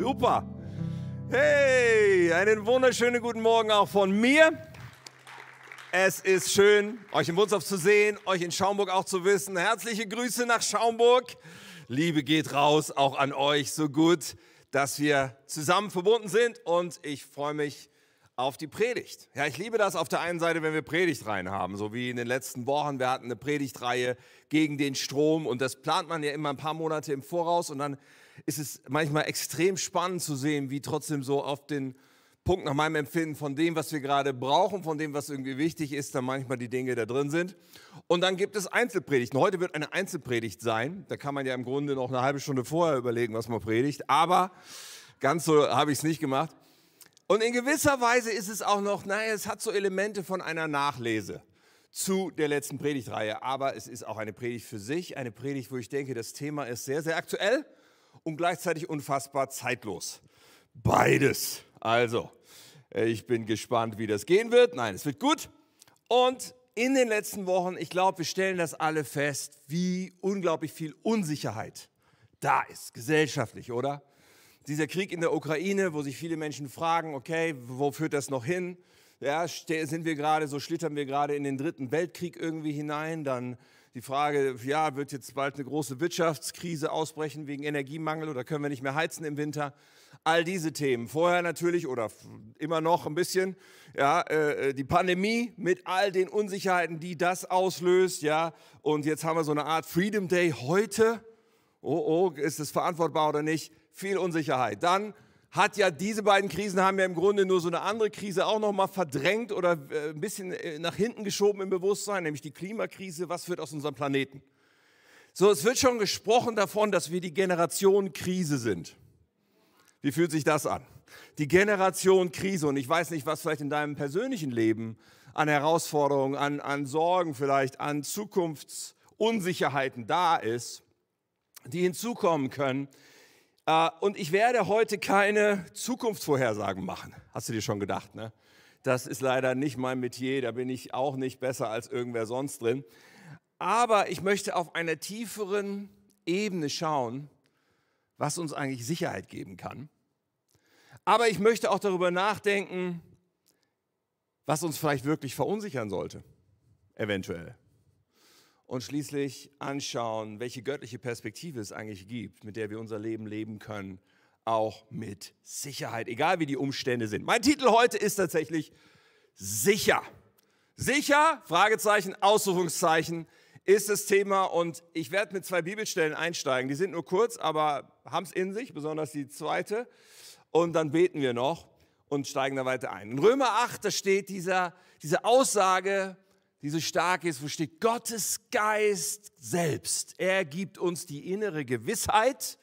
Super. Hey, einen wunderschönen guten Morgen auch von mir. Es ist schön, euch in Wunsdorf zu sehen, euch in Schaumburg auch zu wissen. Herzliche Grüße nach Schaumburg. Liebe geht raus auch an euch. So gut, dass wir zusammen verbunden sind und ich freue mich auf die Predigt. Ja, ich liebe das auf der einen Seite, wenn wir Predigtreihen haben, so wie in den letzten Wochen. Wir hatten eine Predigtreihe gegen den Strom und das plant man ja immer ein paar Monate im Voraus und dann ist es manchmal extrem spannend zu sehen, wie trotzdem so auf den Punkt nach meinem Empfinden von dem, was wir gerade brauchen, von dem, was irgendwie wichtig ist, dann manchmal die Dinge da drin sind. Und dann gibt es Einzelpredigten. Heute wird eine Einzelpredigt sein. Da kann man ja im Grunde noch eine halbe Stunde vorher überlegen, was man predigt. Aber ganz so habe ich es nicht gemacht. Und in gewisser Weise ist es auch noch, naja, es hat so Elemente von einer Nachlese zu der letzten Predigtreihe. Aber es ist auch eine Predigt für sich, eine Predigt, wo ich denke, das Thema ist sehr, sehr aktuell und gleichzeitig unfassbar zeitlos. Beides. Also, ich bin gespannt, wie das gehen wird. Nein, es wird gut. Und in den letzten Wochen, ich glaube, wir stellen das alle fest, wie unglaublich viel Unsicherheit da ist, gesellschaftlich, oder? Dieser Krieg in der Ukraine, wo sich viele Menschen fragen, okay, wo führt das noch hin? Ja, sind wir gerade, so schlittern wir gerade in den dritten Weltkrieg irgendwie hinein, dann die Frage, ja, wird jetzt bald eine große Wirtschaftskrise ausbrechen wegen Energiemangel oder können wir nicht mehr heizen im Winter? All diese Themen. Vorher natürlich oder immer noch ein bisschen, ja, äh, die Pandemie mit all den Unsicherheiten, die das auslöst, ja. Und jetzt haben wir so eine Art Freedom Day heute. Oh, oh, ist es verantwortbar oder nicht? Viel Unsicherheit. Dann hat ja diese beiden Krisen haben ja im Grunde nur so eine andere Krise auch noch mal verdrängt oder äh, ein bisschen äh, nach hinten geschoben im Bewusstsein, nämlich die Klimakrise. Was wird aus unserem Planeten? So, es wird schon gesprochen davon, dass wir die Generation Krise sind. Wie fühlt sich das an? Die Generation Krise und ich weiß nicht, was vielleicht in deinem persönlichen Leben an Herausforderungen, an, an Sorgen vielleicht, an Zukunftsunsicherheiten da ist, die hinzukommen können. Äh, und ich werde heute keine Zukunftsvorhersagen machen. Hast du dir schon gedacht, ne? Das ist leider nicht mein Metier, da bin ich auch nicht besser als irgendwer sonst drin. Aber ich möchte auf einer tieferen Ebene schauen, was uns eigentlich Sicherheit geben kann. Aber ich möchte auch darüber nachdenken, was uns vielleicht wirklich verunsichern sollte, eventuell und schließlich anschauen, welche göttliche Perspektive es eigentlich gibt, mit der wir unser Leben leben können, auch mit Sicherheit, egal wie die Umstände sind. Mein Titel heute ist tatsächlich sicher. Sicher, Fragezeichen, Ausrufungszeichen ist das Thema und ich werde mit zwei Bibelstellen einsteigen. Die sind nur kurz, aber haben es in sich, besonders die zweite. Und dann beten wir noch und steigen da weiter ein. In Römer 8, da steht dieser, diese Aussage, die so stark ist, wo steht Gottes Geist selbst. Er gibt uns die innere Gewissheit,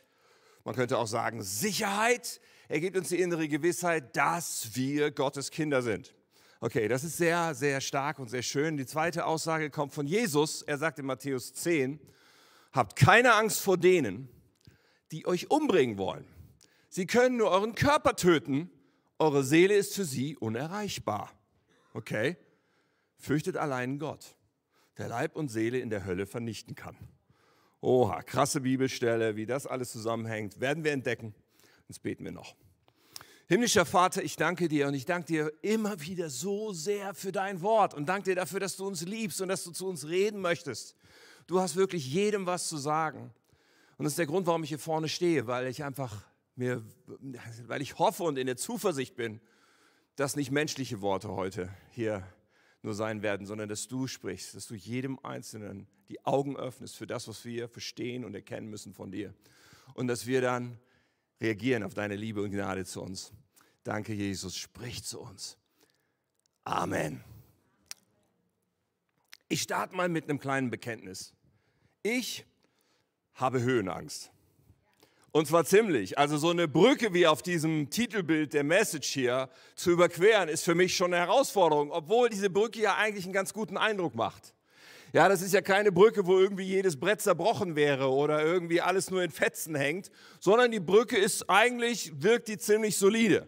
man könnte auch sagen Sicherheit. Er gibt uns die innere Gewissheit, dass wir Gottes Kinder sind. Okay, das ist sehr, sehr stark und sehr schön. Die zweite Aussage kommt von Jesus. Er sagt in Matthäus 10, habt keine Angst vor denen, die euch umbringen wollen. Sie können nur euren Körper töten, eure Seele ist für sie unerreichbar. Okay? Fürchtet allein Gott, der Leib und Seele in der Hölle vernichten kann. Oha, krasse Bibelstelle, wie das alles zusammenhängt, werden wir entdecken. Jetzt beten wir noch. Himmlischer Vater, ich danke dir und ich danke dir immer wieder so sehr für dein Wort und danke dir dafür, dass du uns liebst und dass du zu uns reden möchtest. Du hast wirklich jedem was zu sagen. Und das ist der Grund, warum ich hier vorne stehe, weil ich einfach mir, weil ich hoffe und in der Zuversicht bin, dass nicht menschliche Worte heute hier nur sein werden, sondern dass du sprichst, dass du jedem Einzelnen die Augen öffnest für das, was wir verstehen und erkennen müssen von dir. Und dass wir dann reagieren auf deine Liebe und Gnade zu uns. Danke, Jesus, sprich zu uns. Amen. Ich starte mal mit einem kleinen Bekenntnis. Ich habe Höhenangst. Und zwar ziemlich. Also so eine Brücke wie auf diesem Titelbild der Message hier zu überqueren, ist für mich schon eine Herausforderung, obwohl diese Brücke ja eigentlich einen ganz guten Eindruck macht. Ja, das ist ja keine Brücke, wo irgendwie jedes Brett zerbrochen wäre oder irgendwie alles nur in Fetzen hängt, sondern die Brücke ist eigentlich, wirkt die ziemlich solide.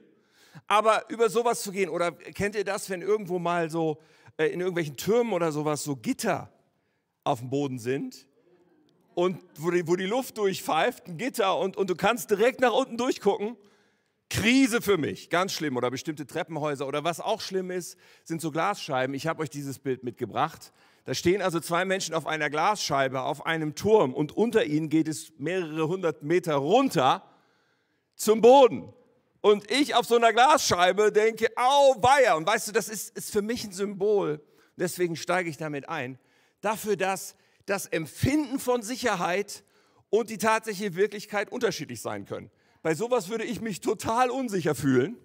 Aber über sowas zu gehen, oder kennt ihr das, wenn irgendwo mal so äh, in irgendwelchen Türmen oder sowas so Gitter auf dem Boden sind? Und wo die, wo die Luft durchpfeift, ein Gitter und, und du kannst direkt nach unten durchgucken. Krise für mich, ganz schlimm. Oder bestimmte Treppenhäuser. Oder was auch schlimm ist, sind so Glasscheiben. Ich habe euch dieses Bild mitgebracht. Da stehen also zwei Menschen auf einer Glasscheibe, auf einem Turm und unter ihnen geht es mehrere hundert Meter runter zum Boden. Und ich auf so einer Glasscheibe denke, au, weia. Und weißt du, das ist, ist für mich ein Symbol. Deswegen steige ich damit ein. Dafür, dass das Empfinden von Sicherheit und die tatsächliche Wirklichkeit unterschiedlich sein können. Bei sowas würde ich mich total unsicher fühlen,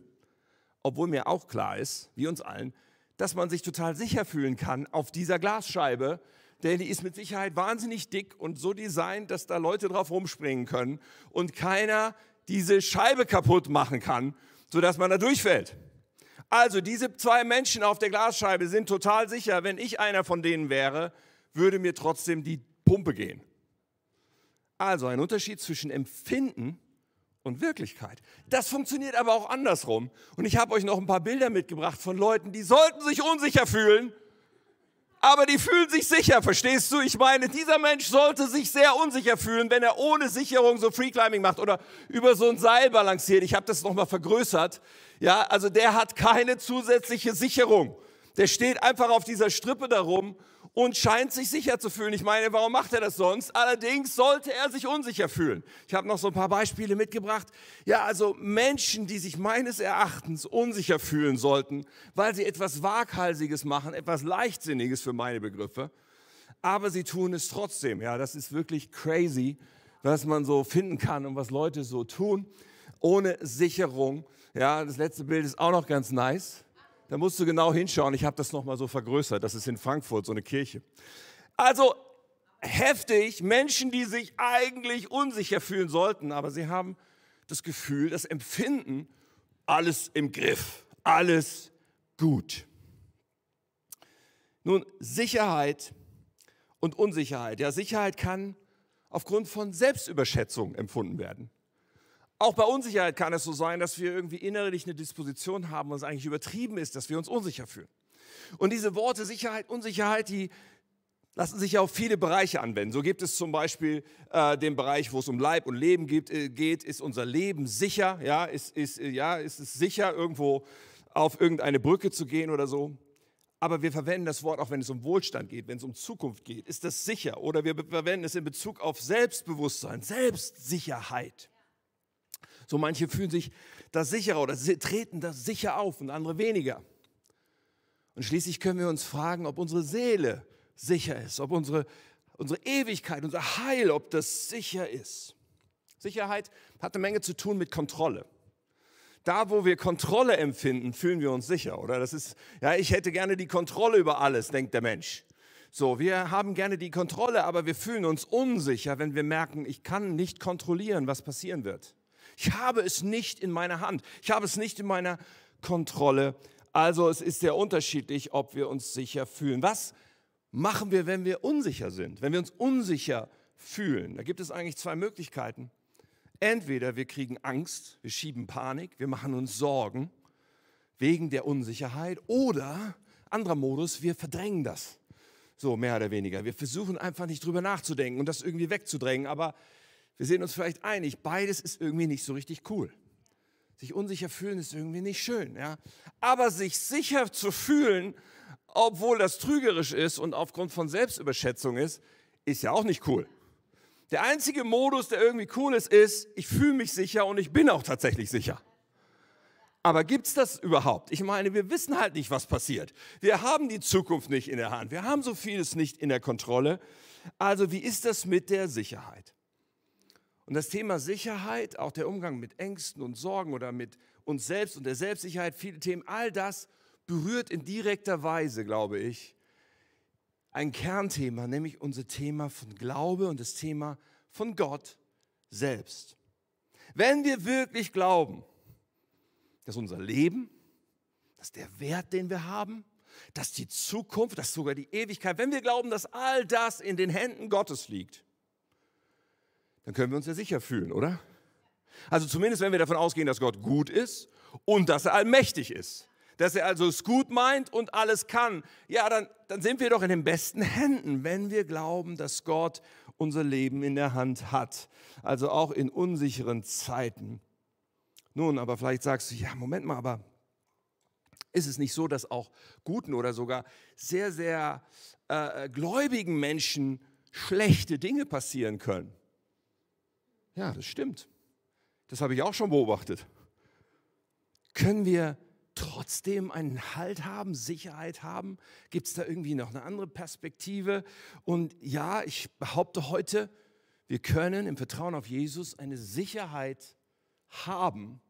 obwohl mir auch klar ist, wie uns allen, dass man sich total sicher fühlen kann auf dieser Glasscheibe, denn die ist mit Sicherheit wahnsinnig dick und so designt, dass da Leute drauf rumspringen können und keiner diese Scheibe kaputt machen kann, sodass man da durchfällt. Also diese zwei Menschen auf der Glasscheibe sind total sicher, wenn ich einer von denen wäre, würde mir trotzdem die Pumpe gehen. Also ein Unterschied zwischen Empfinden und Wirklichkeit. Das funktioniert aber auch andersrum. Und ich habe euch noch ein paar Bilder mitgebracht von Leuten, die sollten sich unsicher fühlen, aber die fühlen sich sicher, verstehst du? Ich meine, dieser Mensch sollte sich sehr unsicher fühlen, wenn er ohne Sicherung so Freeclimbing macht oder über so ein Seil balanciert. Ich habe das nochmal vergrößert. Ja, also der hat keine zusätzliche Sicherung. Der steht einfach auf dieser Strippe darum und scheint sich sicher zu fühlen. Ich meine, warum macht er das sonst? Allerdings sollte er sich unsicher fühlen. Ich habe noch so ein paar Beispiele mitgebracht. Ja, also Menschen, die sich meines Erachtens unsicher fühlen sollten, weil sie etwas Waghalsiges machen, etwas Leichtsinniges für meine Begriffe, aber sie tun es trotzdem. Ja, das ist wirklich crazy, was man so finden kann und was Leute so tun, ohne Sicherung. Ja, das letzte Bild ist auch noch ganz nice. Da musst du genau hinschauen. Ich habe das nochmal so vergrößert. Das ist in Frankfurt, so eine Kirche. Also heftig, Menschen, die sich eigentlich unsicher fühlen sollten, aber sie haben das Gefühl, das Empfinden, alles im Griff, alles gut. Nun, Sicherheit und Unsicherheit. Ja, Sicherheit kann aufgrund von Selbstüberschätzung empfunden werden. Auch bei Unsicherheit kann es so sein, dass wir irgendwie innerlich eine Disposition haben es eigentlich übertrieben ist, dass wir uns unsicher fühlen. Und diese Worte Sicherheit, Unsicherheit, die lassen sich ja auf viele Bereiche anwenden. So gibt es zum Beispiel äh, den Bereich, wo es um Leib und Leben geht, äh, geht ist unser Leben sicher? Ja, ist, ist, äh, ja, ist es sicher, irgendwo auf irgendeine Brücke zu gehen oder so? Aber wir verwenden das Wort auch, wenn es um Wohlstand geht, wenn es um Zukunft geht. Ist das sicher? Oder wir verwenden es in Bezug auf Selbstbewusstsein, Selbstsicherheit. So manche fühlen sich da sicherer oder treten da sicher auf und andere weniger. Und schließlich können wir uns fragen, ob unsere Seele sicher ist, ob unsere, unsere Ewigkeit, unser Heil, ob das sicher ist. Sicherheit hat eine Menge zu tun mit Kontrolle. Da, wo wir Kontrolle empfinden, fühlen wir uns sicher, oder? Das ist, ja, ich hätte gerne die Kontrolle über alles, denkt der Mensch. So, wir haben gerne die Kontrolle, aber wir fühlen uns unsicher, wenn wir merken, ich kann nicht kontrollieren, was passieren wird. Ich habe es nicht in meiner Hand. Ich habe es nicht in meiner Kontrolle. Also es ist sehr unterschiedlich, ob wir uns sicher fühlen. Was machen wir, wenn wir unsicher sind, wenn wir uns unsicher fühlen? Da gibt es eigentlich zwei Möglichkeiten. Entweder wir kriegen Angst, wir schieben Panik, wir machen uns Sorgen wegen der Unsicherheit oder anderer Modus, wir verdrängen das. So mehr oder weniger. Wir versuchen einfach nicht drüber nachzudenken und das irgendwie wegzudrängen, aber wir sehen uns vielleicht einig, beides ist irgendwie nicht so richtig cool. Sich unsicher fühlen ist irgendwie nicht schön, ja. Aber sich sicher zu fühlen, obwohl das trügerisch ist und aufgrund von Selbstüberschätzung ist, ist ja auch nicht cool. Der einzige Modus, der irgendwie cool ist, ist, ich fühle mich sicher und ich bin auch tatsächlich sicher. Aber gibt es das überhaupt? Ich meine, wir wissen halt nicht, was passiert. Wir haben die Zukunft nicht in der Hand. Wir haben so vieles nicht in der Kontrolle. Also wie ist das mit der Sicherheit? Und das Thema Sicherheit, auch der Umgang mit Ängsten und Sorgen oder mit uns selbst und der Selbstsicherheit, viele Themen, all das berührt in direkter Weise, glaube ich, ein Kernthema, nämlich unser Thema von Glaube und das Thema von Gott selbst. Wenn wir wirklich glauben, dass unser Leben, dass der Wert, den wir haben, dass die Zukunft, dass sogar die Ewigkeit, wenn wir glauben, dass all das in den Händen Gottes liegt, dann können wir uns ja sicher fühlen, oder? Also zumindest, wenn wir davon ausgehen, dass Gott gut ist und dass er allmächtig ist. Dass er also es gut meint und alles kann. Ja, dann, dann sind wir doch in den besten Händen, wenn wir glauben, dass Gott unser Leben in der Hand hat. Also auch in unsicheren Zeiten. Nun, aber vielleicht sagst du, ja, Moment mal, aber ist es nicht so, dass auch guten oder sogar sehr, sehr äh, gläubigen Menschen schlechte Dinge passieren können? Ja, das stimmt. Das habe ich auch schon beobachtet. Können wir trotzdem einen Halt haben, Sicherheit haben? Gibt es da irgendwie noch eine andere Perspektive? Und ja, ich behaupte heute, wir können im Vertrauen auf Jesus eine Sicherheit haben,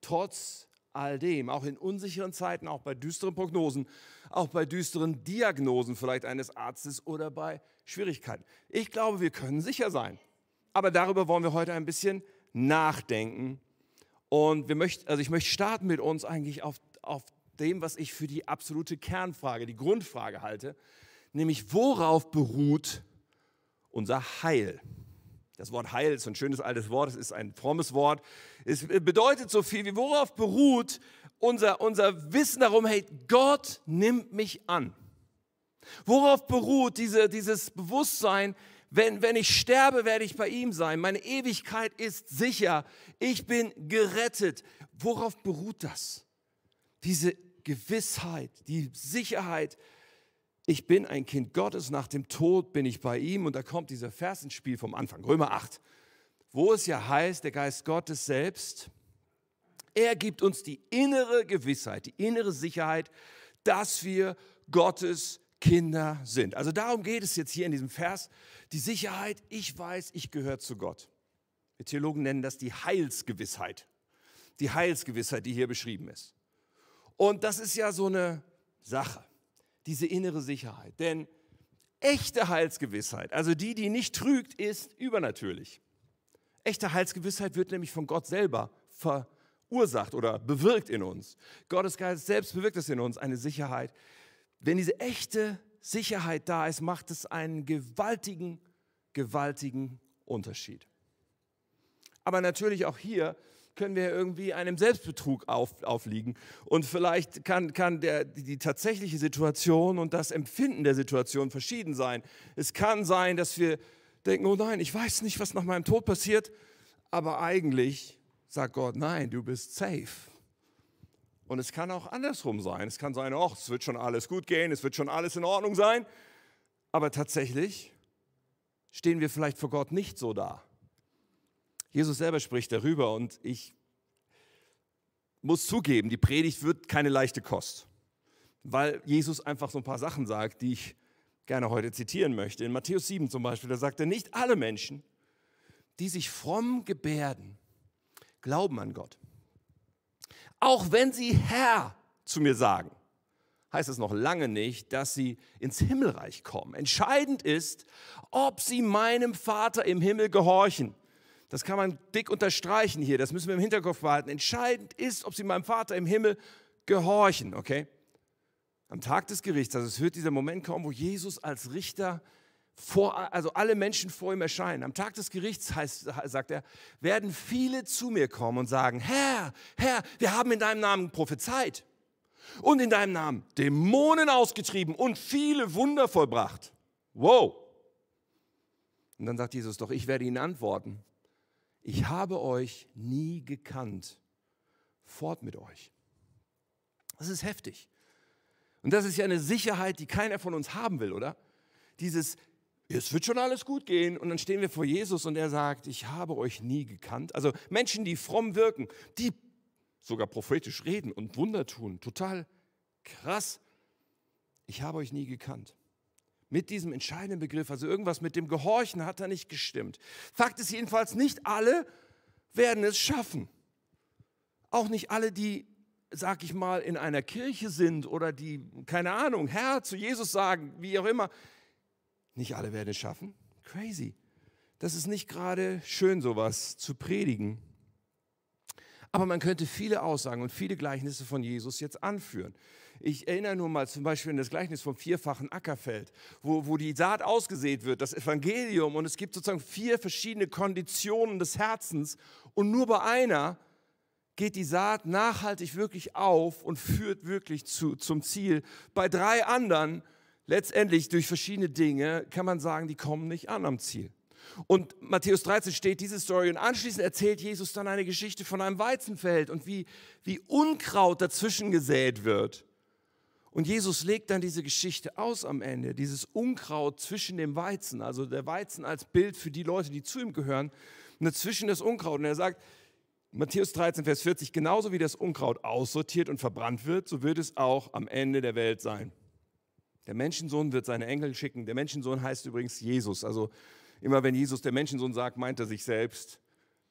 trotz all dem, auch in unsicheren Zeiten, auch bei düsteren Prognosen, auch bei düsteren Diagnosen vielleicht eines Arztes oder bei Schwierigkeiten. Ich glaube, wir können sicher sein. Aber darüber wollen wir heute ein bisschen nachdenken und wir möchten, also ich möchte starten mit uns eigentlich auf, auf dem, was ich für die absolute Kernfrage, die Grundfrage halte, nämlich worauf beruht unser Heil? Das Wort Heil ist ein schönes altes Wort, es ist ein frommes Wort. Es bedeutet so viel wie worauf beruht unser, unser Wissen darum, hey, Gott nimmt mich an. Worauf beruht diese, dieses Bewusstsein, wenn, wenn ich sterbe, werde ich bei ihm sein. Meine Ewigkeit ist sicher. Ich bin gerettet. Worauf beruht das? Diese Gewissheit, die Sicherheit. Ich bin ein Kind Gottes. Nach dem Tod bin ich bei ihm. Und da kommt dieser Vers ins Spiel vom Anfang, Römer 8, wo es ja heißt, der Geist Gottes selbst, er gibt uns die innere Gewissheit, die innere Sicherheit, dass wir Gottes Kinder sind. Also darum geht es jetzt hier in diesem Vers. Die Sicherheit, ich weiß, ich gehöre zu Gott. Die Theologen nennen das die Heilsgewissheit. Die Heilsgewissheit, die hier beschrieben ist. Und das ist ja so eine Sache, diese innere Sicherheit. Denn echte Heilsgewissheit, also die, die nicht trügt, ist übernatürlich. Echte Heilsgewissheit wird nämlich von Gott selber verursacht oder bewirkt in uns. Gottes Geist selbst bewirkt es in uns, eine Sicherheit. Wenn diese echte Sicherheit da ist, macht es einen gewaltigen, gewaltigen Unterschied. Aber natürlich auch hier können wir irgendwie einem Selbstbetrug auf, aufliegen. Und vielleicht kann, kann der, die tatsächliche Situation und das Empfinden der Situation verschieden sein. Es kann sein, dass wir denken, oh nein, ich weiß nicht, was nach meinem Tod passiert, aber eigentlich sagt Gott, nein, du bist safe. Und es kann auch andersrum sein. Es kann sein, ach, es wird schon alles gut gehen, es wird schon alles in Ordnung sein. Aber tatsächlich stehen wir vielleicht vor Gott nicht so da. Jesus selber spricht darüber und ich muss zugeben, die Predigt wird keine leichte Kost, weil Jesus einfach so ein paar Sachen sagt, die ich gerne heute zitieren möchte. In Matthäus 7 zum Beispiel, da sagt er, nicht alle Menschen, die sich fromm gebärden, glauben an Gott. Auch wenn sie Herr zu mir sagen, heißt es noch lange nicht, dass sie ins Himmelreich kommen. Entscheidend ist, ob sie meinem Vater im Himmel gehorchen. Das kann man dick unterstreichen hier, das müssen wir im Hinterkopf behalten. Entscheidend ist, ob sie meinem Vater im Himmel gehorchen, okay? Am Tag des Gerichts, also es wird dieser Moment kommen, wo Jesus als Richter vor, also alle Menschen vor ihm erscheinen. Am Tag des Gerichts, heißt, sagt er, werden viele zu mir kommen und sagen, Herr, Herr, wir haben in deinem Namen prophezeit und in deinem Namen Dämonen ausgetrieben und viele Wunder vollbracht. Wow. Und dann sagt Jesus, doch ich werde ihnen antworten, ich habe euch nie gekannt. Fort mit euch. Das ist heftig. Und das ist ja eine Sicherheit, die keiner von uns haben will, oder? Dieses, es wird schon alles gut gehen. Und dann stehen wir vor Jesus und er sagt, ich habe euch nie gekannt. Also Menschen, die fromm wirken, die sogar prophetisch reden und Wunder tun, total krass. Ich habe euch nie gekannt. Mit diesem entscheidenden Begriff, also irgendwas mit dem Gehorchen hat da nicht gestimmt. Fakt ist jedenfalls, nicht alle werden es schaffen. Auch nicht alle, die, sag ich mal, in einer Kirche sind oder die, keine Ahnung, Herr zu Jesus sagen, wie auch immer. Nicht alle werden es schaffen. Crazy. Das ist nicht gerade schön, sowas zu predigen. Aber man könnte viele Aussagen und viele Gleichnisse von Jesus jetzt anführen. Ich erinnere nur mal zum Beispiel an das Gleichnis vom vierfachen Ackerfeld, wo, wo die Saat ausgesät wird, das Evangelium, und es gibt sozusagen vier verschiedene Konditionen des Herzens, und nur bei einer geht die Saat nachhaltig wirklich auf und führt wirklich zu, zum Ziel. Bei drei anderen letztendlich durch verschiedene Dinge kann man sagen, die kommen nicht an am Ziel. Und Matthäus 13 steht diese Story und anschließend erzählt Jesus dann eine Geschichte von einem Weizenfeld und wie, wie Unkraut dazwischen gesät wird. Und Jesus legt dann diese Geschichte aus am Ende, dieses Unkraut zwischen dem Weizen, also der Weizen als Bild für die Leute, die zu ihm gehören, und dazwischen das Unkraut. Und er sagt, Matthäus 13, Vers 40, genauso wie das Unkraut aussortiert und verbrannt wird, so wird es auch am Ende der Welt sein. Der Menschensohn wird seine Engel schicken. Der Menschensohn heißt übrigens Jesus. Also immer wenn Jesus der Menschensohn sagt, meint er sich selbst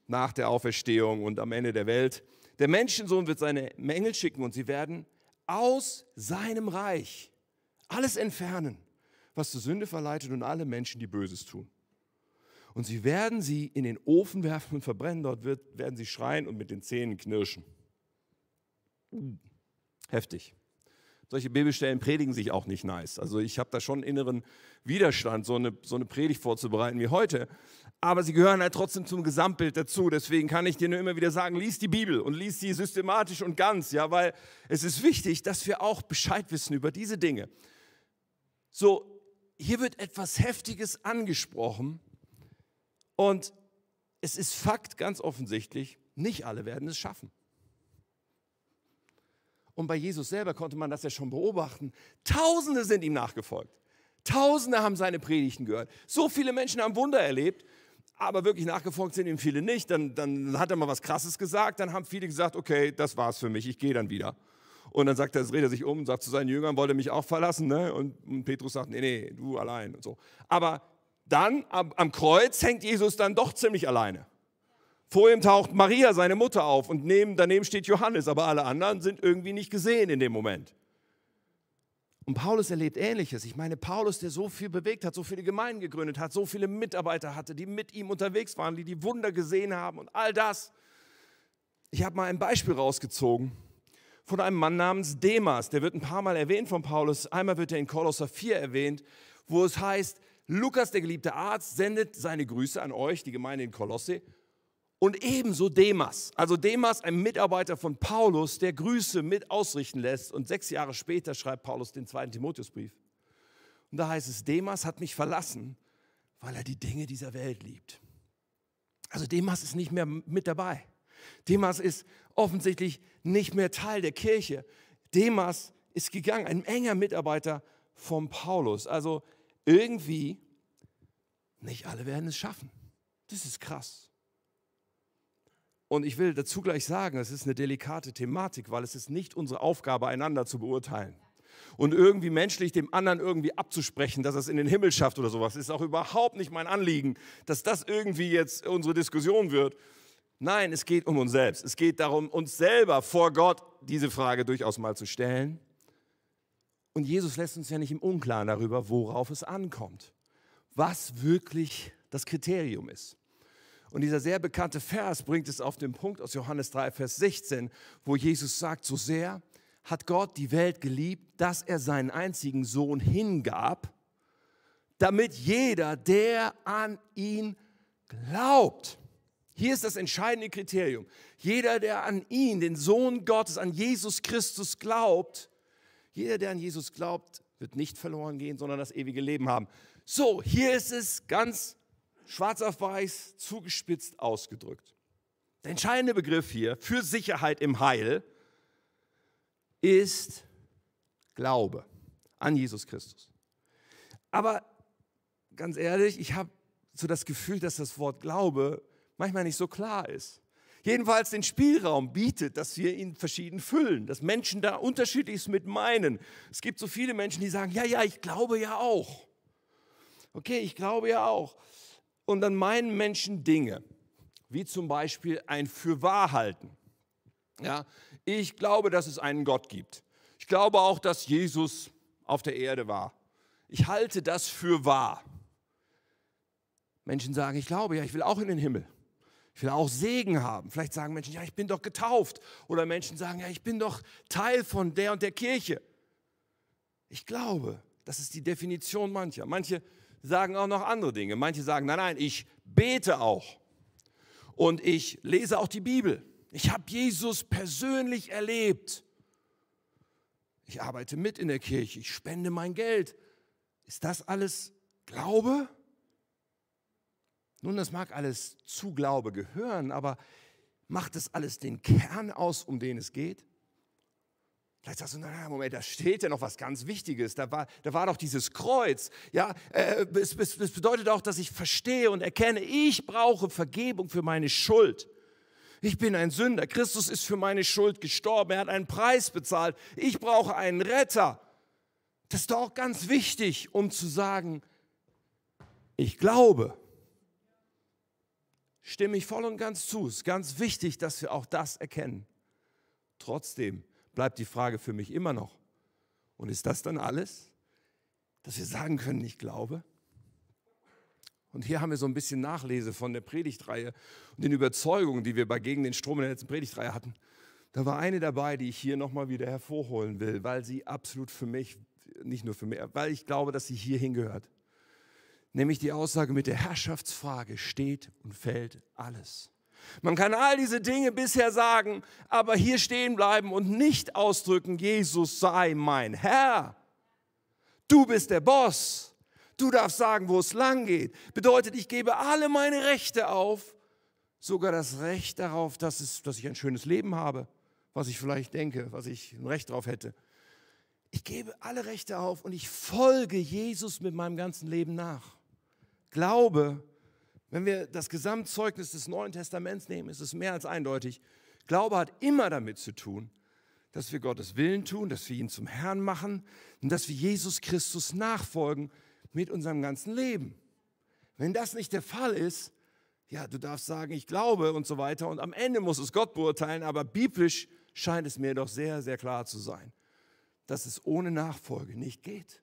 nach der Auferstehung und am Ende der Welt. Der Menschensohn wird seine Engel schicken und sie werden aus seinem Reich alles entfernen, was zur Sünde verleitet und alle Menschen, die Böses tun. Und sie werden sie in den Ofen werfen und verbrennen. Dort wird, werden sie schreien und mit den Zähnen knirschen. Heftig. Solche Bibelstellen predigen sich auch nicht nice. Also ich habe da schon inneren Widerstand, so eine, so eine Predigt vorzubereiten wie heute. Aber sie gehören halt trotzdem zum Gesamtbild dazu. Deswegen kann ich dir nur immer wieder sagen, lies die Bibel und lies sie systematisch und ganz, ja, weil es ist wichtig, dass wir auch Bescheid wissen über diese Dinge. So, hier wird etwas Heftiges angesprochen und es ist Fakt ganz offensichtlich, nicht alle werden es schaffen. Und bei Jesus selber konnte man das ja schon beobachten. Tausende sind ihm nachgefolgt. Tausende haben seine Predigten gehört. So viele Menschen haben Wunder erlebt, aber wirklich nachgefolgt sind ihm viele nicht. Dann, dann hat er mal was Krasses gesagt, dann haben viele gesagt, okay, das war's für mich, ich gehe dann wieder. Und dann sagt er, dreht er sich um und sagt zu seinen Jüngern, wollte mich auch verlassen. Ne? Und, Petrus sagt, nee, nee, du allein und so. Aber dann am Kreuz hängt Jesus dann doch ziemlich alleine. Vor ihm taucht Maria, seine Mutter, auf und neben, daneben steht Johannes, aber alle anderen sind irgendwie nicht gesehen in dem Moment. Und Paulus erlebt Ähnliches. Ich meine, Paulus, der so viel bewegt hat, so viele Gemeinden gegründet hat, so viele Mitarbeiter hatte, die mit ihm unterwegs waren, die die Wunder gesehen haben und all das. Ich habe mal ein Beispiel rausgezogen von einem Mann namens Demas. Der wird ein paar Mal erwähnt von Paulus. Einmal wird er in Kolosser 4 erwähnt, wo es heißt, Lukas, der geliebte Arzt, sendet seine Grüße an euch, die Gemeinde in Kolosse, und ebenso Demas, also Demas, ein Mitarbeiter von Paulus, der Grüße mit ausrichten lässt. Und sechs Jahre später schreibt Paulus den zweiten Timotheusbrief. Und da heißt es, Demas hat mich verlassen, weil er die Dinge dieser Welt liebt. Also Demas ist nicht mehr mit dabei. Demas ist offensichtlich nicht mehr Teil der Kirche. Demas ist gegangen, ein enger Mitarbeiter von Paulus. Also irgendwie, nicht alle werden es schaffen. Das ist krass. Und ich will dazu gleich sagen, es ist eine delikate Thematik, weil es ist nicht unsere Aufgabe, einander zu beurteilen. Und irgendwie menschlich dem anderen irgendwie abzusprechen, dass er es in den Himmel schafft oder sowas, ist auch überhaupt nicht mein Anliegen, dass das irgendwie jetzt unsere Diskussion wird. Nein, es geht um uns selbst. Es geht darum, uns selber vor Gott diese Frage durchaus mal zu stellen. Und Jesus lässt uns ja nicht im Unklaren darüber, worauf es ankommt, was wirklich das Kriterium ist. Und dieser sehr bekannte Vers bringt es auf den Punkt aus Johannes 3, Vers 16, wo Jesus sagt, so sehr hat Gott die Welt geliebt, dass er seinen einzigen Sohn hingab, damit jeder, der an ihn glaubt, hier ist das entscheidende Kriterium, jeder, der an ihn, den Sohn Gottes, an Jesus Christus glaubt, jeder, der an Jesus glaubt, wird nicht verloren gehen, sondern das ewige Leben haben. So, hier ist es ganz schwarz auf weiß zugespitzt ausgedrückt. Der entscheidende Begriff hier für Sicherheit im Heil ist Glaube an Jesus Christus. Aber ganz ehrlich, ich habe so das Gefühl, dass das Wort Glaube manchmal nicht so klar ist. Jedenfalls den Spielraum bietet, dass wir ihn verschieden füllen, dass Menschen da unterschiedliches mit meinen. Es gibt so viele Menschen, die sagen, ja, ja, ich glaube ja auch. Okay, ich glaube ja auch. Und dann meinen Menschen Dinge, wie zum Beispiel ein Fürwahrhalten. Ja, ich glaube, dass es einen Gott gibt. Ich glaube auch, dass Jesus auf der Erde war. Ich halte das für wahr. Menschen sagen, ich glaube, ja, ich will auch in den Himmel. Ich will auch Segen haben. Vielleicht sagen Menschen, ja, ich bin doch getauft. Oder Menschen sagen, ja, ich bin doch Teil von der und der Kirche. Ich glaube, das ist die Definition mancher. Manche sagen auch noch andere Dinge. Manche sagen, nein, nein, ich bete auch. Und ich lese auch die Bibel. Ich habe Jesus persönlich erlebt. Ich arbeite mit in der Kirche. Ich spende mein Geld. Ist das alles Glaube? Nun, das mag alles zu Glaube gehören, aber macht es alles den Kern aus, um den es geht? Vielleicht sagst du, naja, Moment, da steht ja noch was ganz Wichtiges. Da war, da war doch dieses Kreuz. Ja, äh, es, es, es bedeutet auch, dass ich verstehe und erkenne, ich brauche Vergebung für meine Schuld. Ich bin ein Sünder. Christus ist für meine Schuld gestorben. Er hat einen Preis bezahlt. Ich brauche einen Retter. Das ist doch auch ganz wichtig, um zu sagen, ich glaube. Stimme ich voll und ganz zu. Es ist ganz wichtig, dass wir auch das erkennen. Trotzdem bleibt die Frage für mich immer noch, und ist das dann alles, dass wir sagen können, ich glaube? Und hier haben wir so ein bisschen Nachlese von der Predigtreihe und den Überzeugungen, die wir bei Gegen den Strom in der letzten Predigtreihe hatten. Da war eine dabei, die ich hier nochmal wieder hervorholen will, weil sie absolut für mich, nicht nur für mich, weil ich glaube, dass sie hier hingehört. Nämlich die Aussage mit der Herrschaftsfrage steht und fällt alles. Man kann all diese Dinge bisher sagen, aber hier stehen bleiben und nicht ausdrücken, Jesus sei mein Herr. Du bist der Boss. Du darfst sagen, wo es lang geht. Bedeutet, ich gebe alle meine Rechte auf, sogar das Recht darauf, dass, es, dass ich ein schönes Leben habe, was ich vielleicht denke, was ich ein Recht darauf hätte. Ich gebe alle Rechte auf und ich folge Jesus mit meinem ganzen Leben nach. Glaube wenn wir das Gesamtzeugnis des Neuen Testaments nehmen, ist es mehr als eindeutig. Glaube hat immer damit zu tun, dass wir Gottes Willen tun, dass wir ihn zum Herrn machen und dass wir Jesus Christus nachfolgen mit unserem ganzen Leben. Wenn das nicht der Fall ist, ja, du darfst sagen, ich glaube und so weiter und am Ende muss es Gott beurteilen, aber biblisch scheint es mir doch sehr, sehr klar zu sein, dass es ohne Nachfolge nicht geht.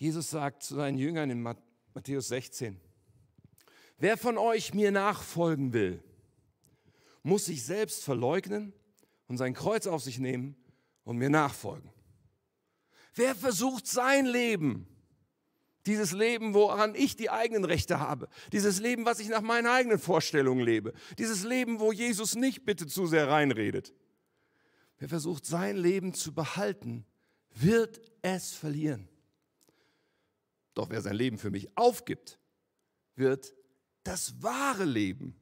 Jesus sagt zu seinen Jüngern in Matthäus 16, wer von euch mir nachfolgen will, muss sich selbst verleugnen und sein Kreuz auf sich nehmen und mir nachfolgen. Wer versucht sein Leben, dieses Leben, woran ich die eigenen Rechte habe, dieses Leben, was ich nach meinen eigenen Vorstellungen lebe, dieses Leben, wo Jesus nicht bitte zu sehr reinredet, wer versucht sein Leben zu behalten, wird es verlieren. Doch wer sein Leben für mich aufgibt, wird das wahre Leben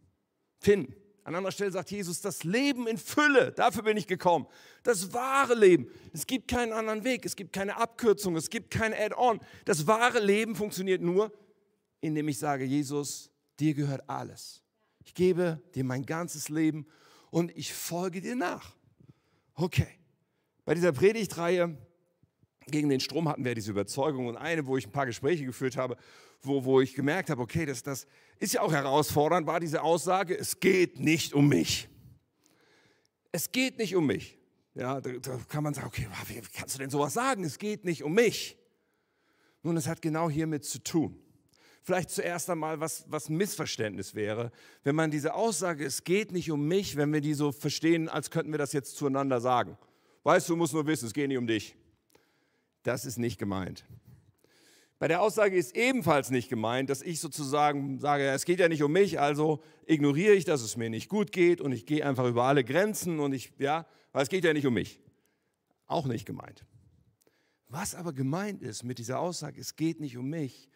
finden. An anderer Stelle sagt Jesus, das Leben in Fülle, dafür bin ich gekommen. Das wahre Leben. Es gibt keinen anderen Weg, es gibt keine Abkürzung, es gibt kein Add-on. Das wahre Leben funktioniert nur, indem ich sage, Jesus, dir gehört alles. Ich gebe dir mein ganzes Leben und ich folge dir nach. Okay, bei dieser Predigtreihe gegen den Strom hatten wir diese Überzeugung und eine, wo ich ein paar Gespräche geführt habe, wo, wo ich gemerkt habe, okay, das, das ist ja auch herausfordernd, war diese Aussage, es geht nicht um mich. Es geht nicht um mich. Ja, da, da kann man sagen, okay, wie kannst du denn sowas sagen? Es geht nicht um mich. Nun, es hat genau hiermit zu tun. Vielleicht zuerst einmal, was, was Missverständnis wäre, wenn man diese Aussage, es geht nicht um mich, wenn wir die so verstehen, als könnten wir das jetzt zueinander sagen. Weißt du, du musst nur wissen, es geht nicht um dich. Das ist nicht gemeint. Bei der Aussage ist ebenfalls nicht gemeint, dass ich sozusagen sage, es geht ja nicht um mich, also ignoriere ich, dass es mir nicht gut geht und ich gehe einfach über alle Grenzen und ich, ja, weil es geht ja nicht um mich. Auch nicht gemeint. Was aber gemeint ist mit dieser Aussage, es geht nicht um mich,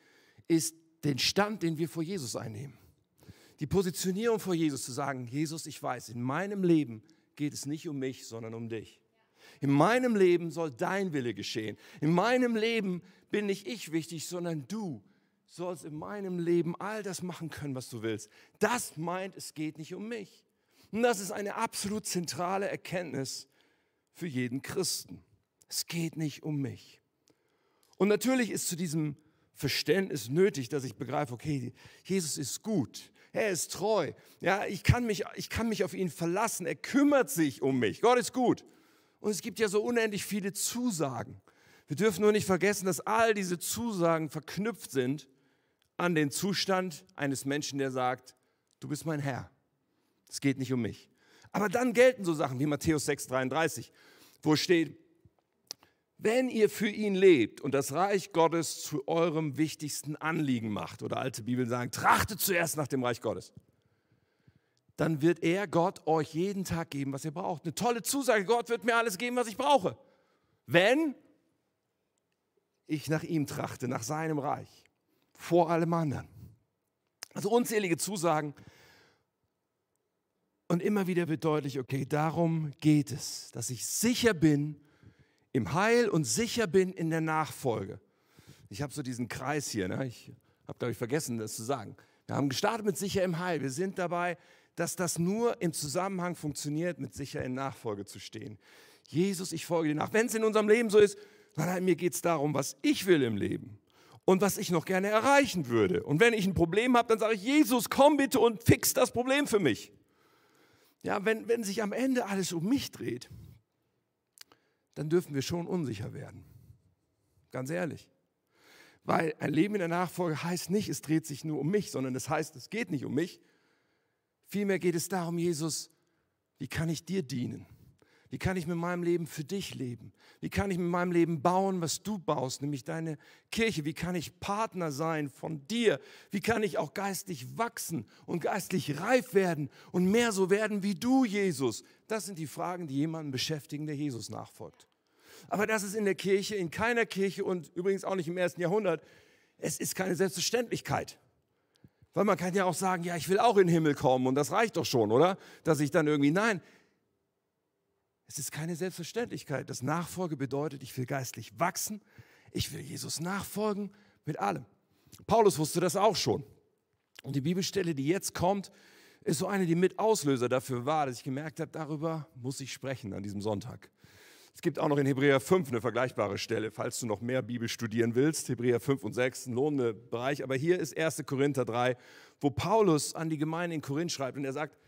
ist den Stand, den wir vor Jesus einnehmen. Die Positionierung vor Jesus zu sagen, Jesus, ich weiß, in meinem Leben geht es nicht um mich, sondern um dich. In meinem Leben soll dein Wille geschehen. In meinem Leben bin nicht ich wichtig, sondern du sollst in meinem Leben all das machen können, was du willst. Das meint, es geht nicht um mich. Und das ist eine absolut zentrale Erkenntnis für jeden Christen. Es geht nicht um mich. Und natürlich ist zu diesem Verständnis nötig, dass ich begreife, okay, Jesus ist gut. Er ist treu. Ja, ich kann mich, ich kann mich auf ihn verlassen. Er kümmert sich um mich. Gott ist gut. Und es gibt ja so unendlich viele Zusagen. Wir dürfen nur nicht vergessen, dass all diese Zusagen verknüpft sind an den Zustand eines Menschen, der sagt, du bist mein Herr. Es geht nicht um mich. Aber dann gelten so Sachen wie Matthäus 6:33, wo steht, wenn ihr für ihn lebt und das Reich Gottes zu eurem wichtigsten Anliegen macht, oder alte Bibel sagen, trachtet zuerst nach dem Reich Gottes dann wird er, Gott, euch jeden Tag geben, was ihr braucht. Eine tolle Zusage, Gott wird mir alles geben, was ich brauche. Wenn ich nach ihm trachte, nach seinem Reich, vor allem anderen. Also unzählige Zusagen. Und immer wieder wird deutlich, okay, darum geht es, dass ich sicher bin im Heil und sicher bin in der Nachfolge. Ich habe so diesen Kreis hier, ne? ich habe, glaube ich, vergessen, das zu sagen. Wir haben gestartet mit sicher im Heil. Wir sind dabei, dass das nur im Zusammenhang funktioniert, mit sicher in Nachfolge zu stehen. Jesus, ich folge dir nach. Wenn es in unserem Leben so ist, nein, nein, mir geht es darum, was ich will im Leben und was ich noch gerne erreichen würde. Und wenn ich ein Problem habe, dann sage ich, Jesus, komm bitte und fix das Problem für mich. Ja, wenn, wenn sich am Ende alles um mich dreht, dann dürfen wir schon unsicher werden. Ganz ehrlich. Weil ein Leben in der Nachfolge heißt nicht, es dreht sich nur um mich, sondern es heißt, es geht nicht um mich. Vielmehr geht es darum, Jesus, wie kann ich dir dienen? Wie kann ich mit meinem Leben für dich leben? Wie kann ich mit meinem Leben bauen, was du baust, nämlich deine Kirche? Wie kann ich Partner sein von dir? Wie kann ich auch geistlich wachsen und geistlich reif werden und mehr so werden wie du, Jesus? Das sind die Fragen, die jemanden beschäftigen, der Jesus nachfolgt. Aber das ist in der Kirche, in keiner Kirche und übrigens auch nicht im ersten Jahrhundert, es ist keine Selbstverständlichkeit. Weil man kann ja auch sagen, ja, ich will auch in den Himmel kommen und das reicht doch schon, oder? Dass ich dann irgendwie, nein, es ist keine Selbstverständlichkeit. Das Nachfolge bedeutet, ich will geistlich wachsen, ich will Jesus nachfolgen mit allem. Paulus wusste das auch schon. Und die Bibelstelle, die jetzt kommt, ist so eine, die mit Auslöser dafür war, dass ich gemerkt habe, darüber muss ich sprechen an diesem Sonntag. Es gibt auch noch in Hebräer 5 eine vergleichbare Stelle, falls du noch mehr Bibel studieren willst. Hebräer 5 und 6, ein lohnender Bereich. Aber hier ist 1. Korinther 3, wo Paulus an die Gemeinde in Korinth schreibt und er sagt,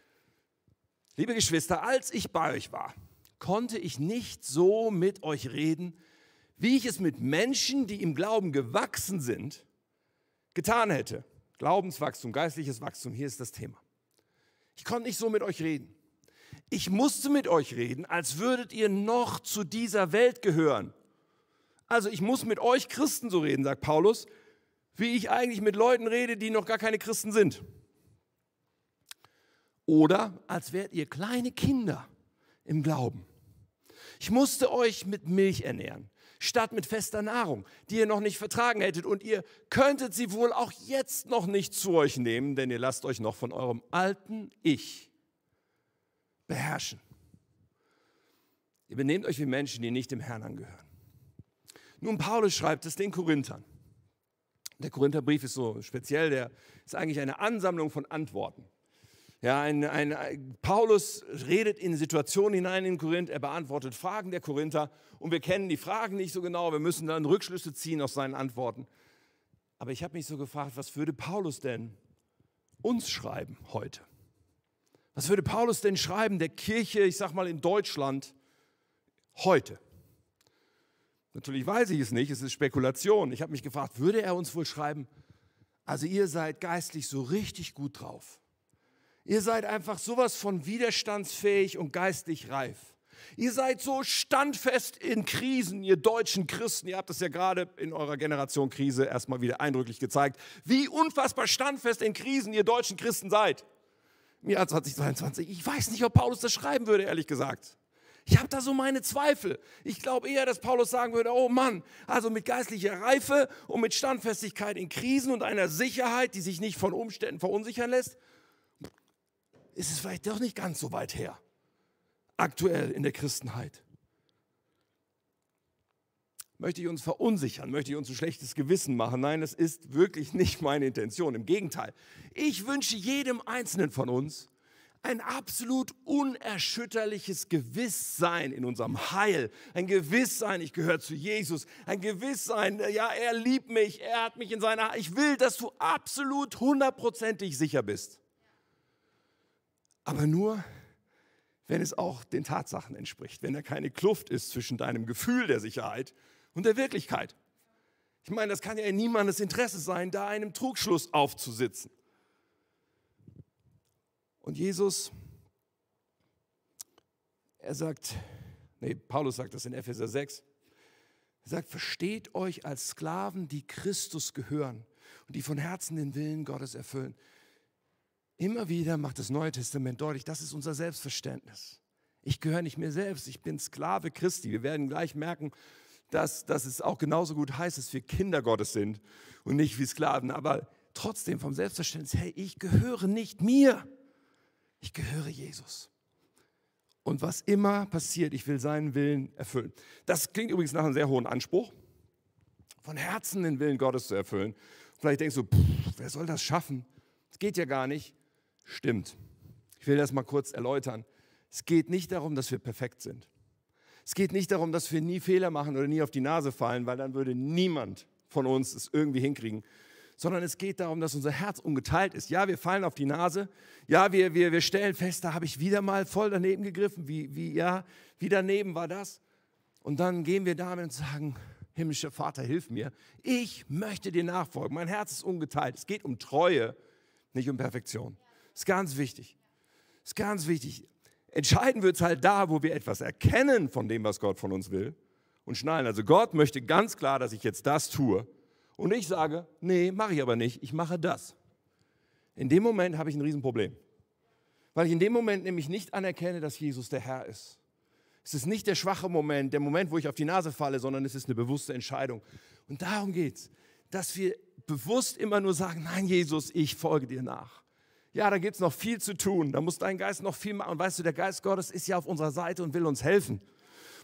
liebe Geschwister, als ich bei euch war, konnte ich nicht so mit euch reden, wie ich es mit Menschen, die im Glauben gewachsen sind, getan hätte. Glaubenswachstum, geistliches Wachstum, hier ist das Thema. Ich konnte nicht so mit euch reden. Ich musste mit euch reden, als würdet ihr noch zu dieser Welt gehören. Also ich muss mit euch Christen so reden, sagt Paulus, wie ich eigentlich mit Leuten rede, die noch gar keine Christen sind. Oder als wärt ihr kleine Kinder im Glauben. Ich musste euch mit Milch ernähren, statt mit fester Nahrung, die ihr noch nicht vertragen hättet. Und ihr könntet sie wohl auch jetzt noch nicht zu euch nehmen, denn ihr lasst euch noch von eurem alten Ich beherrschen. Ihr benehmt euch wie Menschen, die nicht dem Herrn angehören. Nun, Paulus schreibt es den Korinthern. Der Korintherbrief ist so speziell, der ist eigentlich eine Ansammlung von Antworten. Ja, ein, ein, Paulus redet in Situationen hinein in Korinth, er beantwortet Fragen der Korinther und wir kennen die Fragen nicht so genau, wir müssen dann Rückschlüsse ziehen aus seinen Antworten. Aber ich habe mich so gefragt, was würde Paulus denn uns schreiben heute? Was würde Paulus denn schreiben der Kirche, ich sag mal in Deutschland, heute? Natürlich weiß ich es nicht, es ist Spekulation. Ich habe mich gefragt, würde er uns wohl schreiben, also ihr seid geistlich so richtig gut drauf. Ihr seid einfach sowas von widerstandsfähig und geistig reif. Ihr seid so standfest in Krisen, ihr deutschen Christen. Ihr habt es ja gerade in eurer Generation Krise erstmal wieder eindrücklich gezeigt, wie unfassbar standfest in Krisen ihr deutschen Christen seid. Im Jahr 2022. Ich weiß nicht, ob Paulus das schreiben würde, ehrlich gesagt. Ich habe da so meine Zweifel. Ich glaube eher, dass Paulus sagen würde, oh Mann, also mit geistlicher Reife und mit Standfestigkeit in Krisen und einer Sicherheit, die sich nicht von Umständen verunsichern lässt, ist es vielleicht doch nicht ganz so weit her, aktuell in der Christenheit. Möchte ich uns verunsichern? Möchte ich uns ein schlechtes Gewissen machen? Nein, das ist wirklich nicht meine Intention. Im Gegenteil. Ich wünsche jedem Einzelnen von uns ein absolut unerschütterliches Gewisssein in unserem Heil. Ein Gewisssein, ich gehöre zu Jesus. Ein Gewisssein, ja, er liebt mich, er hat mich in seiner... Ich will, dass du absolut hundertprozentig sicher bist aber nur, wenn es auch den Tatsachen entspricht, wenn da keine Kluft ist zwischen deinem Gefühl der Sicherheit und der Wirklichkeit. Ich meine, das kann ja in niemandes Interesse sein, da einem Trugschluss aufzusitzen. Und Jesus, er sagt, nee, Paulus sagt das in Epheser 6, er sagt, versteht euch als Sklaven, die Christus gehören und die von Herzen den Willen Gottes erfüllen. Immer wieder macht das Neue Testament deutlich, das ist unser Selbstverständnis. Ich gehöre nicht mir selbst, ich bin Sklave Christi. Wir werden gleich merken, dass, dass es auch genauso gut heißt, dass wir Kinder Gottes sind und nicht wie Sklaven. Aber trotzdem vom Selbstverständnis, hey, ich gehöre nicht mir, ich gehöre Jesus. Und was immer passiert, ich will seinen Willen erfüllen. Das klingt übrigens nach einem sehr hohen Anspruch, von Herzen den Willen Gottes zu erfüllen. Vielleicht denkst du, pff, wer soll das schaffen? Das geht ja gar nicht. Stimmt. Ich will das mal kurz erläutern. Es geht nicht darum, dass wir perfekt sind. Es geht nicht darum, dass wir nie Fehler machen oder nie auf die Nase fallen, weil dann würde niemand von uns es irgendwie hinkriegen. Sondern es geht darum, dass unser Herz ungeteilt ist. Ja, wir fallen auf die Nase. Ja, wir, wir, wir stellen fest, da habe ich wieder mal voll daneben gegriffen. Wie, wie, ja, wie daneben war das? Und dann gehen wir damit und sagen, himmlischer Vater, hilf mir. Ich möchte dir nachfolgen. Mein Herz ist ungeteilt. Es geht um Treue, nicht um Perfektion. Das ist ganz wichtig. Das ist ganz wichtig. Entscheiden wird es halt da, wo wir etwas erkennen von dem, was Gott von uns will und schnallen. Also Gott möchte ganz klar, dass ich jetzt das tue. Und ich sage, nee, mache ich aber nicht, ich mache das. In dem Moment habe ich ein Riesenproblem. Weil ich in dem Moment nämlich nicht anerkenne, dass Jesus der Herr ist. Es ist nicht der schwache Moment, der Moment, wo ich auf die Nase falle, sondern es ist eine bewusste Entscheidung. Und darum geht es, dass wir bewusst immer nur sagen, nein Jesus, ich folge dir nach ja, da gibt es noch viel zu tun, da muss dein Geist noch viel machen. Und weißt du, der Geist Gottes ist ja auf unserer Seite und will uns helfen.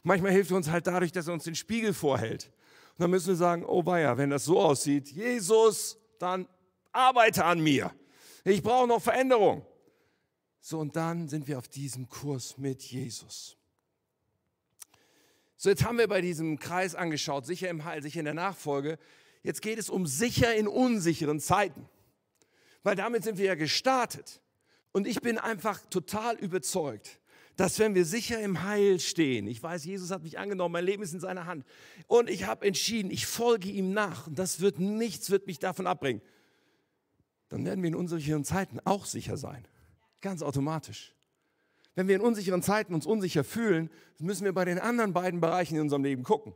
Manchmal hilft er uns halt dadurch, dass er uns den Spiegel vorhält. Und dann müssen wir sagen, oh weia, wenn das so aussieht, Jesus, dann arbeite an mir. Ich brauche noch Veränderung. So, und dann sind wir auf diesem Kurs mit Jesus. So, jetzt haben wir bei diesem Kreis angeschaut, sicher im Heil, sicher in der Nachfolge. Jetzt geht es um sicher in unsicheren Zeiten weil damit sind wir ja gestartet. Und ich bin einfach total überzeugt, dass wenn wir sicher im Heil stehen, ich weiß, Jesus hat mich angenommen, mein Leben ist in seiner Hand und ich habe entschieden, ich folge ihm nach und das wird nichts wird mich davon abbringen, dann werden wir in unsicheren Zeiten auch sicher sein. Ganz automatisch. Wenn wir in unsicheren Zeiten uns unsicher fühlen, müssen wir bei den anderen beiden Bereichen in unserem Leben gucken.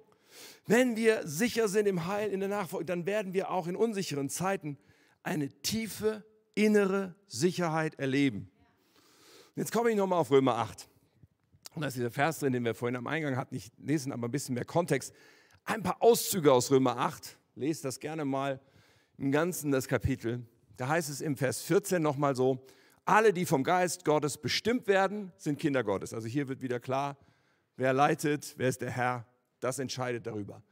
Wenn wir sicher sind im Heil, in der Nachfolge, dann werden wir auch in unsicheren Zeiten eine tiefe innere Sicherheit erleben. Jetzt komme ich nochmal auf Römer 8. Und da ist dieser Vers drin, den wir vorhin am Eingang hatten. Ich lese aber ein bisschen mehr Kontext. Ein paar Auszüge aus Römer 8. Lest das gerne mal im Ganzen, das Kapitel. Da heißt es im Vers 14 nochmal so, alle, die vom Geist Gottes bestimmt werden, sind Kinder Gottes. Also hier wird wieder klar, wer leitet, wer ist der Herr, das entscheidet darüber.